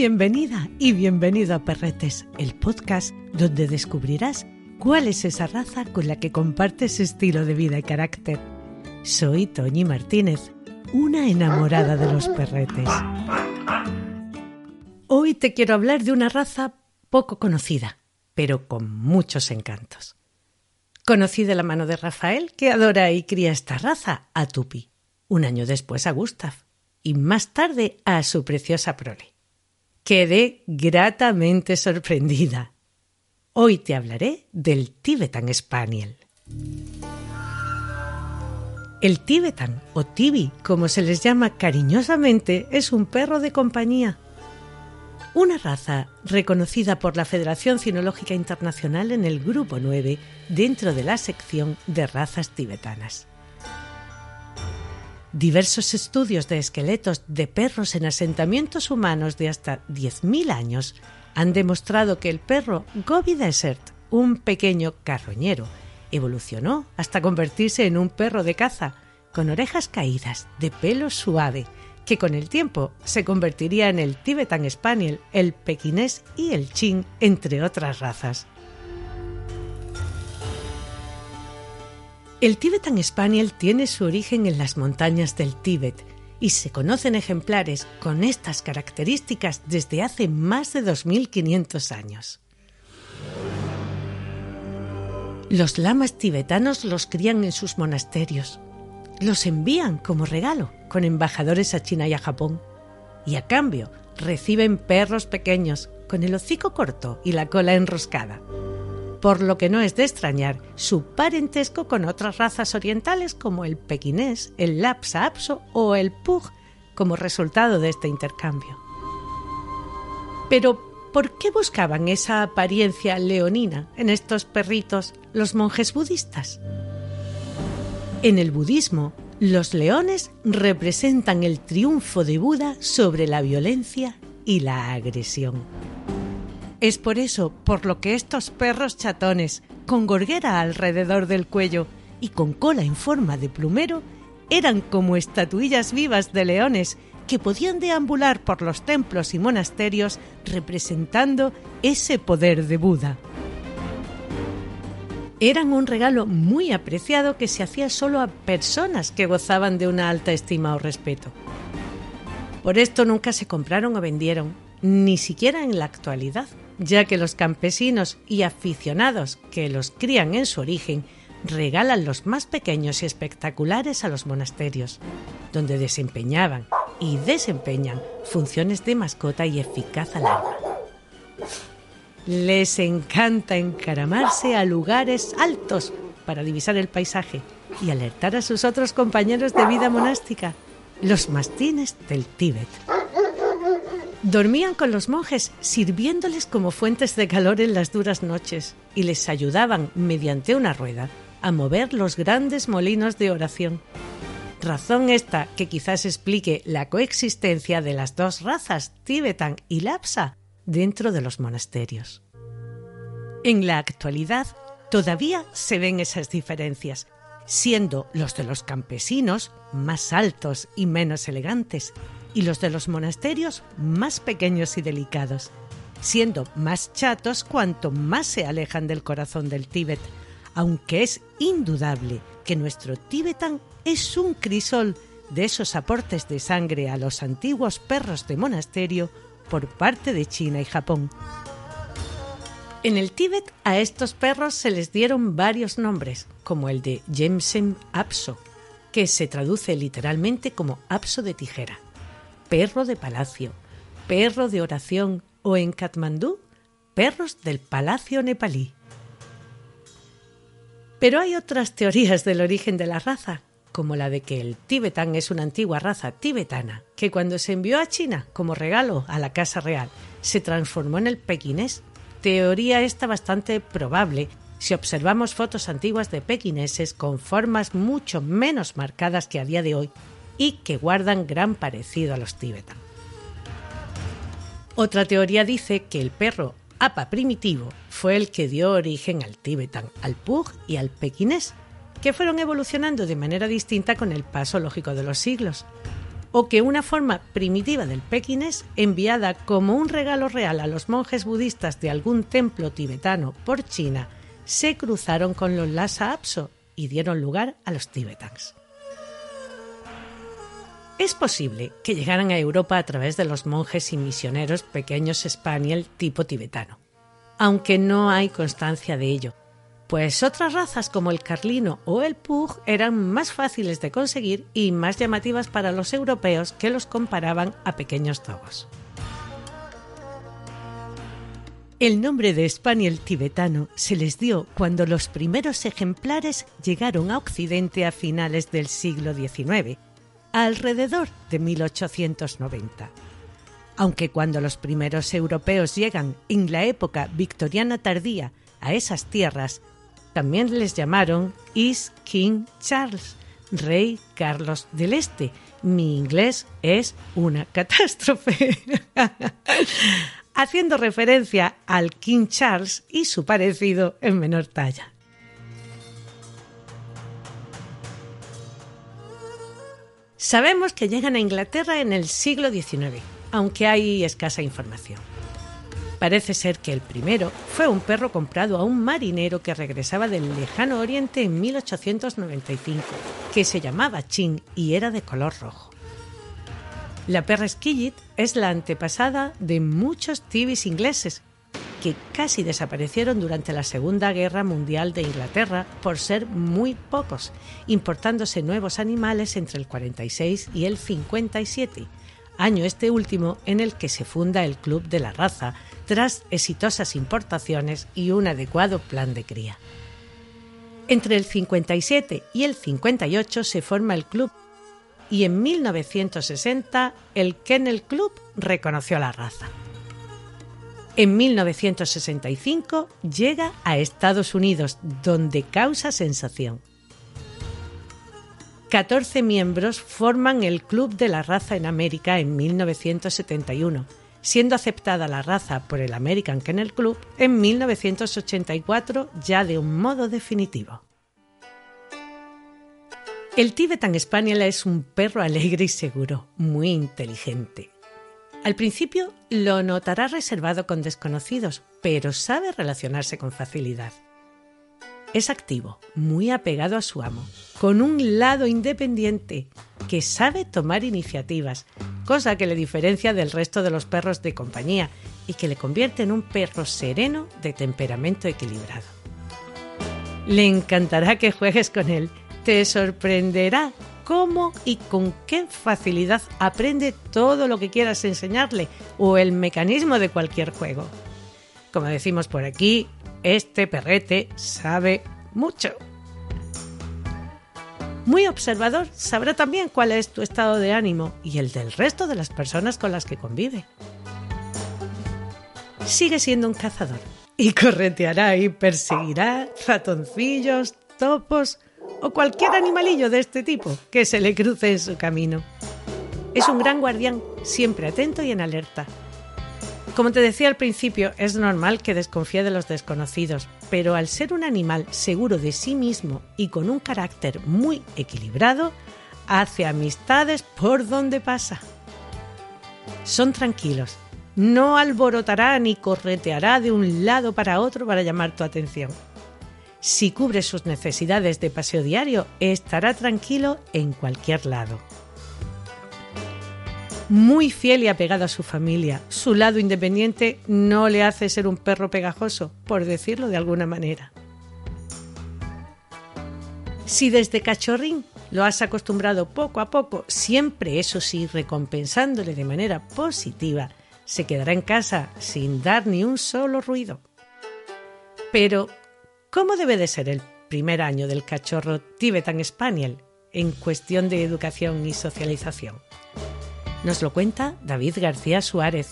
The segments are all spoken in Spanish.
Bienvenida y bienvenido a Perretes, el podcast donde descubrirás cuál es esa raza con la que compartes estilo de vida y carácter. Soy Toñi Martínez, una enamorada de los perretes. Hoy te quiero hablar de una raza poco conocida, pero con muchos encantos. Conocí de la mano de Rafael, que adora y cría esta raza, a Tupi, un año después a Gustav, y más tarde a su preciosa prole. Quedé gratamente sorprendida. Hoy te hablaré del Tibetan Spaniel. El Tibetan, o Tibi, como se les llama cariñosamente, es un perro de compañía. Una raza reconocida por la Federación Cinológica Internacional en el Grupo 9 dentro de la sección de razas tibetanas. Diversos estudios de esqueletos de perros en asentamientos humanos de hasta 10.000 años han demostrado que el perro Gobi Desert, un pequeño carroñero, evolucionó hasta convertirse en un perro de caza, con orejas caídas, de pelo suave, que con el tiempo se convertiría en el Tibetan Spaniel, el pequinés y el chin, entre otras razas. El Tibetan Spaniel tiene su origen en las montañas del Tíbet y se conocen ejemplares con estas características desde hace más de 2500 años. Los lamas tibetanos los crían en sus monasterios. Los envían como regalo con embajadores a China y a Japón. Y a cambio reciben perros pequeños con el hocico corto y la cola enroscada por lo que no es de extrañar su parentesco con otras razas orientales como el pequinés, el lapsa apso o el pug como resultado de este intercambio. Pero, ¿por qué buscaban esa apariencia leonina en estos perritos los monjes budistas? En el budismo, los leones representan el triunfo de Buda sobre la violencia y la agresión. Es por eso por lo que estos perros chatones, con gorguera alrededor del cuello y con cola en forma de plumero, eran como estatuillas vivas de leones que podían deambular por los templos y monasterios representando ese poder de Buda. Eran un regalo muy apreciado que se hacía solo a personas que gozaban de una alta estima o respeto. Por esto nunca se compraron o vendieron, ni siquiera en la actualidad ya que los campesinos y aficionados que los crían en su origen regalan los más pequeños y espectaculares a los monasterios, donde desempeñaban y desempeñan funciones de mascota y eficaz alarma. Les encanta encaramarse a lugares altos para divisar el paisaje y alertar a sus otros compañeros de vida monástica, los mastines del Tíbet. Dormían con los monjes sirviéndoles como fuentes de calor en las duras noches y les ayudaban mediante una rueda a mover los grandes molinos de oración. Razón esta que quizás explique la coexistencia de las dos razas, Tibetan y Lapsa, dentro de los monasterios. En la actualidad todavía se ven esas diferencias, siendo los de los campesinos más altos y menos elegantes y los de los monasterios más pequeños y delicados, siendo más chatos cuanto más se alejan del corazón del Tíbet, aunque es indudable que nuestro Tibetan es un crisol de esos aportes de sangre a los antiguos perros de monasterio por parte de China y Japón. En el Tíbet a estos perros se les dieron varios nombres, como el de Jemsem Apso, que se traduce literalmente como apso de tijera perro de palacio, perro de oración o en Katmandú, perros del palacio nepalí. Pero hay otras teorías del origen de la raza, como la de que el tibetán es una antigua raza tibetana, que cuando se envió a China como regalo a la Casa Real, se transformó en el pequinés. Teoría esta bastante probable si observamos fotos antiguas de pequineses con formas mucho menos marcadas que a día de hoy y que guardan gran parecido a los tibetan. Otra teoría dice que el perro apa primitivo fue el que dio origen al tibetan, al pug y al pequinés, que fueron evolucionando de manera distinta con el paso lógico de los siglos. o que una forma primitiva del pequinés, enviada como un regalo real a los monjes budistas de algún templo tibetano por China, se cruzaron con los Lhasa Apso y dieron lugar a los tibetans. Es posible que llegaran a Europa a través de los monjes y misioneros pequeños spaniel tipo tibetano, aunque no hay constancia de ello, pues otras razas como el carlino o el pug eran más fáciles de conseguir y más llamativas para los europeos que los comparaban a pequeños togos. El nombre de Spaniel tibetano se les dio cuando los primeros ejemplares llegaron a Occidente a finales del siglo XIX, alrededor de 1890. Aunque cuando los primeros europeos llegan en la época victoriana tardía a esas tierras, también les llamaron East King Charles, Rey Carlos del Este. Mi inglés es una catástrofe. Haciendo referencia al King Charles y su parecido en menor talla. Sabemos que llegan a Inglaterra en el siglo XIX, aunque hay escasa información. Parece ser que el primero fue un perro comprado a un marinero que regresaba del lejano oriente en 1895, que se llamaba Chin y era de color rojo. La perra Skillet es la antepasada de muchos tibis ingleses que casi desaparecieron durante la Segunda Guerra Mundial de Inglaterra por ser muy pocos, importándose nuevos animales entre el 46 y el 57, año este último en el que se funda el Club de la Raza, tras exitosas importaciones y un adecuado plan de cría. Entre el 57 y el 58 se forma el club y en 1960 el Kennel Club reconoció la raza. En 1965 llega a Estados Unidos, donde causa sensación. 14 miembros forman el Club de la Raza en América en 1971 siendo aceptada la raza por el American Kennel Club en 1984 ya de un modo definitivo. El Tibetan Spaniel es un perro alegre y seguro, muy inteligente. Al principio lo notará reservado con desconocidos, pero sabe relacionarse con facilidad. Es activo, muy apegado a su amo, con un lado independiente, que sabe tomar iniciativas, cosa que le diferencia del resto de los perros de compañía y que le convierte en un perro sereno de temperamento equilibrado. Le encantará que juegues con él, te sorprenderá cómo y con qué facilidad aprende todo lo que quieras enseñarle o el mecanismo de cualquier juego. Como decimos por aquí, este perrete sabe mucho. Muy observador, sabrá también cuál es tu estado de ánimo y el del resto de las personas con las que convive. Sigue siendo un cazador y correteará y perseguirá ratoncillos, topos o cualquier animalillo de este tipo que se le cruce en su camino. Es un gran guardián, siempre atento y en alerta, como te decía al principio, es normal que desconfíe de los desconocidos, pero al ser un animal seguro de sí mismo y con un carácter muy equilibrado, hace amistades por donde pasa. Son tranquilos, no alborotará ni correteará de un lado para otro para llamar tu atención. Si cubre sus necesidades de paseo diario, estará tranquilo en cualquier lado muy fiel y apegado a su familia. Su lado independiente no le hace ser un perro pegajoso, por decirlo de alguna manera. Si desde cachorrín lo has acostumbrado poco a poco, siempre eso sí, recompensándole de manera positiva, se quedará en casa sin dar ni un solo ruido. Pero, ¿cómo debe de ser el primer año del cachorro Tibetan Spaniel en cuestión de educación y socialización? Nos lo cuenta David García Suárez,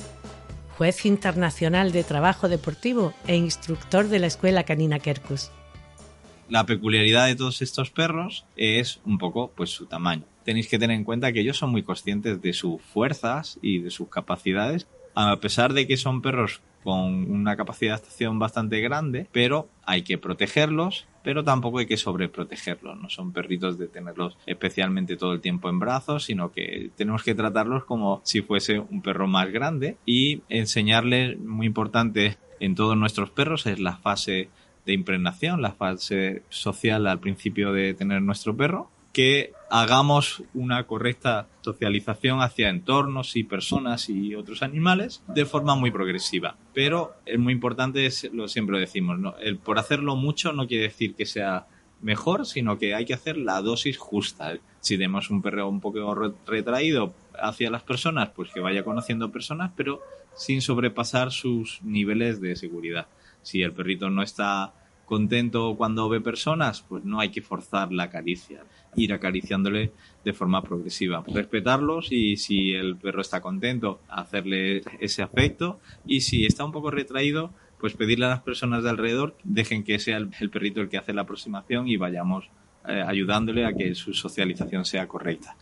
juez internacional de trabajo deportivo e instructor de la Escuela Canina Kerkus. La peculiaridad de todos estos perros es un poco pues su tamaño. Tenéis que tener en cuenta que ellos son muy conscientes de sus fuerzas y de sus capacidades, a pesar de que son perros con una capacidad de adaptación bastante grande, pero hay que protegerlos pero tampoco hay que sobreprotegerlos. No son perritos de tenerlos especialmente todo el tiempo en brazos, sino que tenemos que tratarlos como si fuese un perro más grande y enseñarles, muy importante en todos nuestros perros, es la fase de impregnación, la fase social al principio de tener nuestro perro, que hagamos una correcta socialización hacia entornos y personas y otros animales de forma muy progresiva. Pero es muy importante, es, lo siempre decimos, el por hacerlo mucho no quiere decir que sea mejor, sino que hay que hacer la dosis justa. Si tenemos un perro un poco retraído hacia las personas, pues que vaya conociendo personas, pero sin sobrepasar sus niveles de seguridad. Si el perrito no está contento cuando ve personas, pues no hay que forzar la caricia, ir acariciándole de forma progresiva, respetarlos y si el perro está contento, hacerle ese afecto y si está un poco retraído, pues pedirle a las personas de alrededor dejen que sea el, perrito el que hace la aproximación y vayamos eh, ayudándole a que su socialización sea correcta.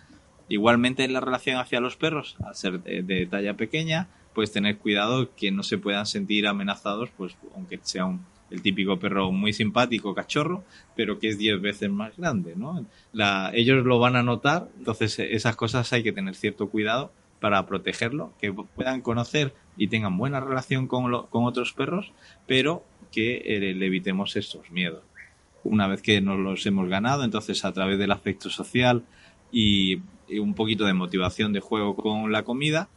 Igualmente en la relación hacia los perros, al ser de, talla pequeña, pues tener cuidado que no se puedan sentir amenazados, pues aunque sea un, el típico perro muy simpático, cachorro, pero que es 10 veces más grande, ¿no? La, ellos lo van a notar, entonces esas cosas hay que tener cierto cuidado para protegerlo, que puedan conocer y tengan buena relación con, con otros perros, pero que eh, le evitemos estos miedos. Una vez que nos los hemos ganado, entonces a través del afecto social y, y un poquito de motivación de juego con la comida,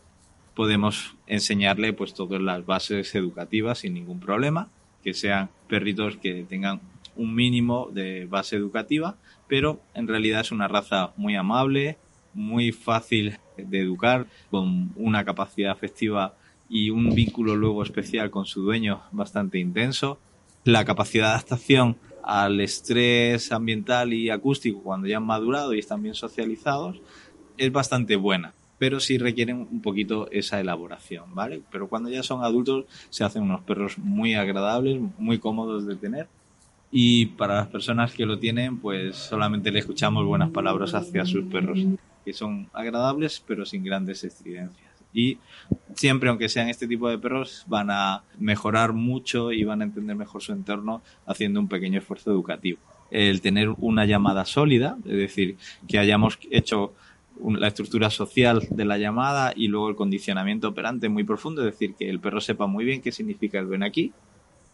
podemos enseñarle pues todas las bases educativas sin ningún problema que sean perritos que tengan un mínimo de base educativa, pero en realidad es una raza muy amable, muy fácil de educar, con una capacidad afectiva y un vínculo luego especial con su dueño bastante intenso. La capacidad de adaptación al estrés ambiental y acústico cuando ya han madurado y están bien socializados es bastante buena pero sí requieren un poquito esa elaboración, ¿vale? Pero cuando ya son adultos se hacen unos perros muy agradables, muy cómodos de tener. Y para las personas que lo tienen, pues solamente le escuchamos buenas palabras hacia sus perros, que son agradables pero sin grandes estridencias. Y siempre, aunque sean este tipo de perros, van a mejorar mucho y van a entender mejor su entorno haciendo un pequeño esfuerzo educativo. El tener una llamada sólida, es decir, que hayamos hecho la estructura social de la llamada y luego el condicionamiento operante muy profundo, es decir, que el perro sepa muy bien qué significa el ven aquí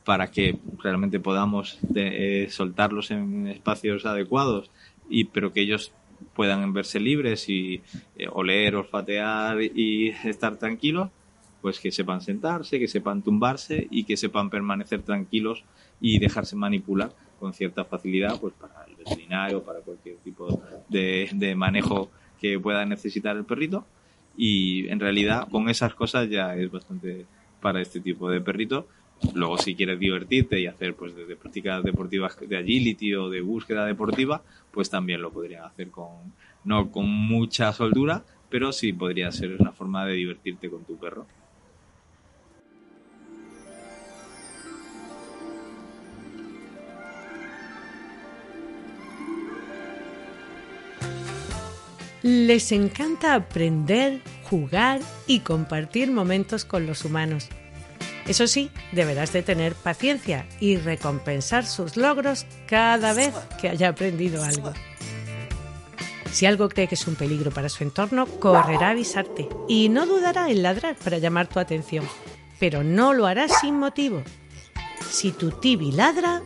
para que realmente podamos eh, soltarlos en espacios adecuados y pero que ellos puedan verse libres y eh, oler, olfatear y estar tranquilos, pues que sepan sentarse, que sepan tumbarse y que sepan permanecer tranquilos y dejarse manipular con cierta facilidad, pues para el veterinario, para cualquier tipo de, de manejo que pueda necesitar el perrito y en realidad con esas cosas ya es bastante para este tipo de perrito. Luego si quieres divertirte y hacer pues desde prácticas deportivas de agility o de búsqueda deportiva, pues también lo podrían hacer con no con mucha soltura, pero sí podría ser una forma de divertirte con tu perro. Les encanta aprender, jugar y compartir momentos con los humanos. Eso sí, deberás de tener paciencia y recompensar sus logros cada vez que haya aprendido algo. Si algo cree que es un peligro para su entorno, correrá a avisarte y no dudará en ladrar para llamar tu atención, pero no lo hará sin motivo. Si tu tibi ladra,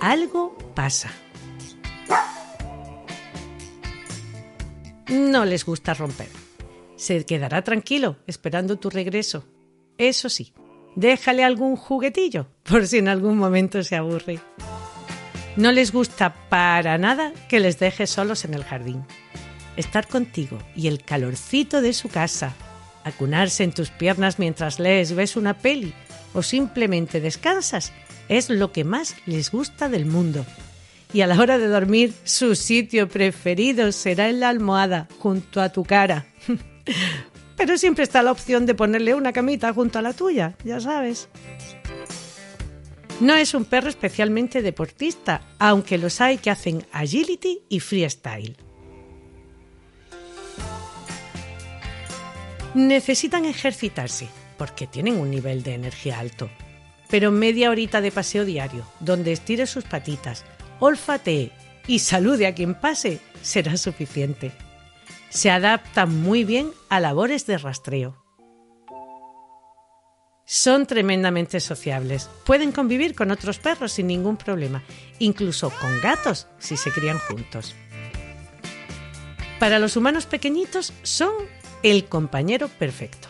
algo pasa. No les gusta romper. Se quedará tranquilo esperando tu regreso. Eso sí, déjale algún juguetillo por si en algún momento se aburre. No les gusta para nada que les dejes solos en el jardín. Estar contigo y el calorcito de su casa, acunarse en tus piernas mientras lees, ves una peli o simplemente descansas es lo que más les gusta del mundo y a la hora de dormir su sitio preferido será en la almohada junto a tu cara. Pero siempre está la opción de ponerle una camita junto a la tuya, ya sabes. No es un perro especialmente deportista, aunque los hay que hacen agility y freestyle. Necesitan ejercitarse porque tienen un nivel de energía alto, pero media horita de paseo diario, donde estire sus patitas, olfatee y salude a quien pase, será suficiente. Se adaptan muy bien a labores de rastreo. Son tremendamente sociables. Pueden convivir con otros perros sin ningún problema, incluso con gatos si se crían juntos. Para los humanos pequeñitos son el compañero perfecto.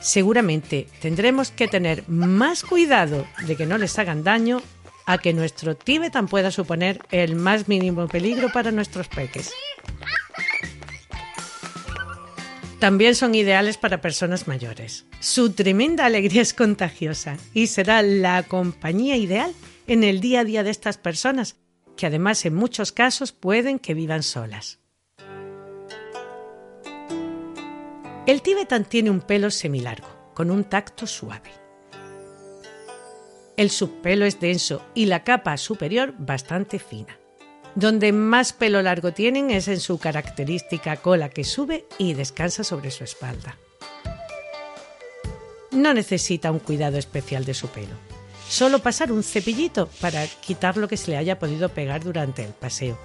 Seguramente tendremos que tener más cuidado de que no les hagan daño a que nuestro Tibetan pueda suponer el más mínimo peligro para nuestros peques. También son ideales para personas mayores. Su tremenda alegría es contagiosa y será la compañía ideal en el día a día de estas personas, que además en muchos casos pueden que vivan solas. El tibetan tiene un pelo semilargo, con un tacto suave. El subpelo es denso y la capa superior bastante fina. Donde más pelo largo tienen es en su característica cola que sube y descansa sobre su espalda. No necesita un cuidado especial de su pelo. Solo pasar un cepillito para quitar lo que se le haya podido pegar durante el paseo.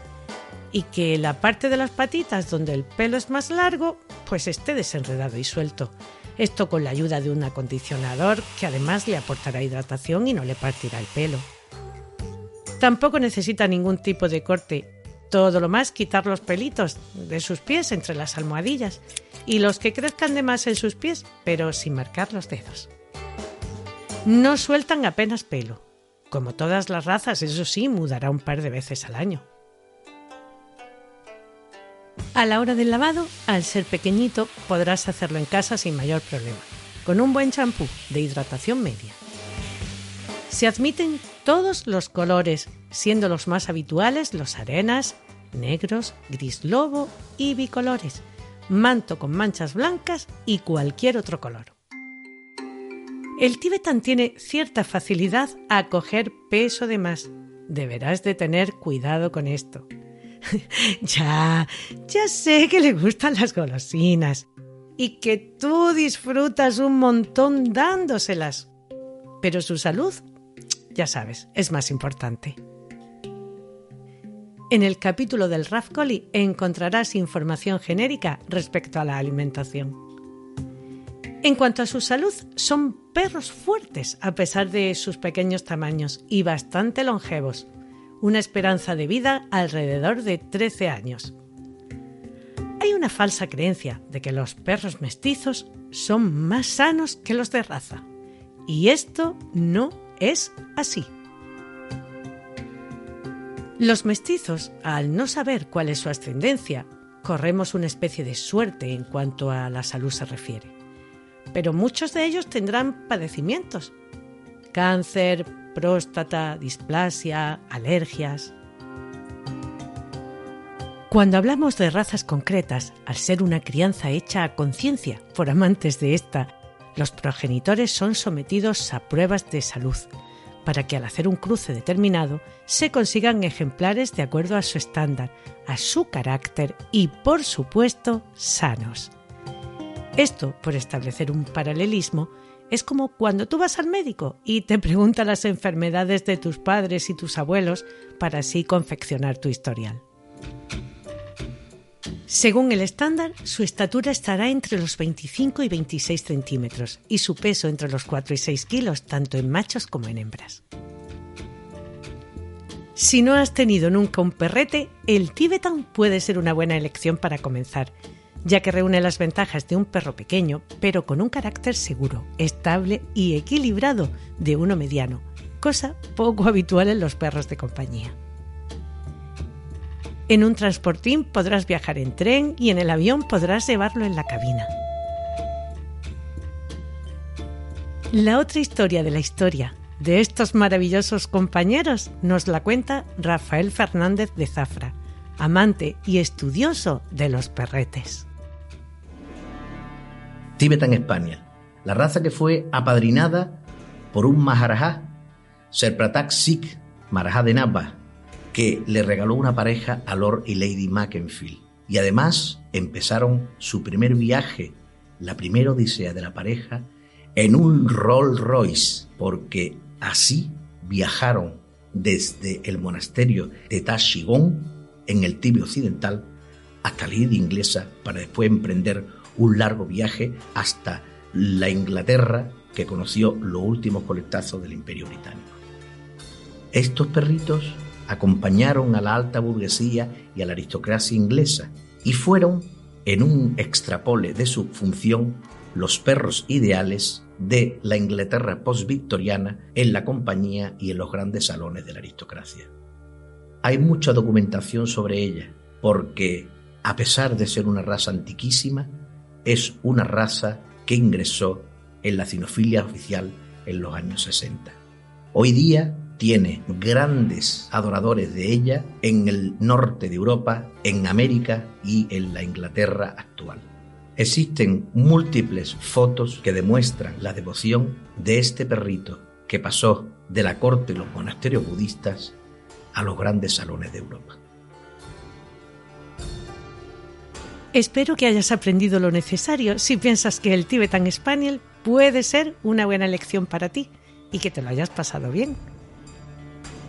Y que la parte de las patitas donde el pelo es más largo, pues esté desenredado y suelto. Esto con la ayuda de un acondicionador que además le aportará hidratación y no le partirá el pelo. Tampoco necesita ningún tipo de corte. Todo lo más quitar los pelitos de sus pies entre las almohadillas y los que crezcan de más en sus pies, pero sin marcar los dedos. No sueltan apenas pelo. Como todas las razas, eso sí, mudará un par de veces al año. A la hora del lavado, al ser pequeñito, podrás hacerlo en casa sin mayor problema, con un buen champú de hidratación media. Se admiten todos los colores, siendo los más habituales los arenas, negros, gris lobo y bicolores, manto con manchas blancas y cualquier otro color. El tibetan tiene cierta facilidad a coger peso de más. Deberás de tener cuidado con esto. ya, ya sé que le gustan las golosinas y que tú disfrutas un montón dándoselas. Pero su salud ya sabes, es más importante. En el capítulo del Raf encontrarás información genérica respecto a la alimentación. En cuanto a su salud, son perros fuertes a pesar de sus pequeños tamaños y bastante longevos, una esperanza de vida alrededor de 13 años. Hay una falsa creencia de que los perros mestizos son más sanos que los de raza, y esto no es así. Los mestizos, al no saber cuál es su ascendencia, corremos una especie de suerte en cuanto a la salud se refiere. Pero muchos de ellos tendrán padecimientos. Cáncer, próstata, displasia, alergias. Cuando hablamos de razas concretas, al ser una crianza hecha a conciencia por amantes de esta, los progenitores son sometidos a pruebas de salud para que al hacer un cruce determinado se consigan ejemplares de acuerdo a su estándar, a su carácter y, por supuesto, sanos. Esto, por establecer un paralelismo, es como cuando tú vas al médico y te pregunta las enfermedades de tus padres y tus abuelos para así confeccionar tu historial. Según el estándar, su estatura estará entre los 25 y 26 centímetros y su peso entre los 4 y 6 kilos, tanto en machos como en hembras. Si no has tenido nunca un perrete, el Tibetan puede ser una buena elección para comenzar, ya que reúne las ventajas de un perro pequeño, pero con un carácter seguro, estable y equilibrado de uno mediano, cosa poco habitual en los perros de compañía. En un transportín podrás viajar en tren y en el avión podrás llevarlo en la cabina. La otra historia de la historia de estos maravillosos compañeros nos la cuenta Rafael Fernández de Zafra, amante y estudioso de los perretes. Tibetan España, la raza que fue apadrinada por un Maharajá, Serpratak Sikh, Maharajá de Nabha, que le regaló una pareja a Lord y Lady Mackenfield. Y además empezaron su primer viaje, la primera odisea de la pareja, en un Rolls Royce, porque así viajaron desde el monasterio de Tashigón, en el Tibio Occidental, hasta la isla inglesa para después emprender un largo viaje hasta la Inglaterra que conoció los últimos colectazos del Imperio Británico. Estos perritos acompañaron a la alta burguesía y a la aristocracia inglesa y fueron, en un extrapole de su función, los perros ideales de la Inglaterra post-victoriana en la compañía y en los grandes salones de la aristocracia. Hay mucha documentación sobre ella, porque, a pesar de ser una raza antiquísima, es una raza que ingresó en la cinofilia oficial en los años 60. Hoy día tiene grandes adoradores de ella en el norte de Europa, en América y en la Inglaterra actual. Existen múltiples fotos que demuestran la devoción de este perrito que pasó de la corte de los monasterios budistas a los grandes salones de Europa. Espero que hayas aprendido lo necesario si piensas que el Tibetan Spaniel puede ser una buena lección para ti y que te lo hayas pasado bien.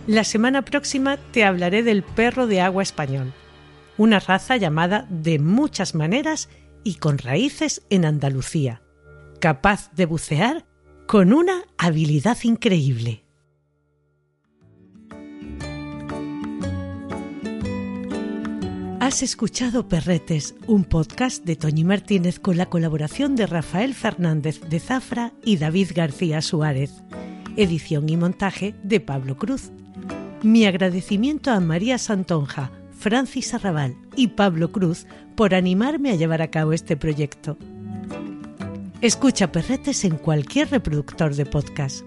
La semana próxima te hablaré del perro de agua español, una raza llamada de muchas maneras y con raíces en Andalucía, capaz de bucear con una habilidad increíble. Has escuchado Perretes, un podcast de Toñi Martínez con la colaboración de Rafael Fernández de Zafra y David García Suárez. Edición y montaje de Pablo Cruz. Mi agradecimiento a María Santonja, Francis Arrabal y Pablo Cruz por animarme a llevar a cabo este proyecto. Escucha Perretes en cualquier reproductor de podcast.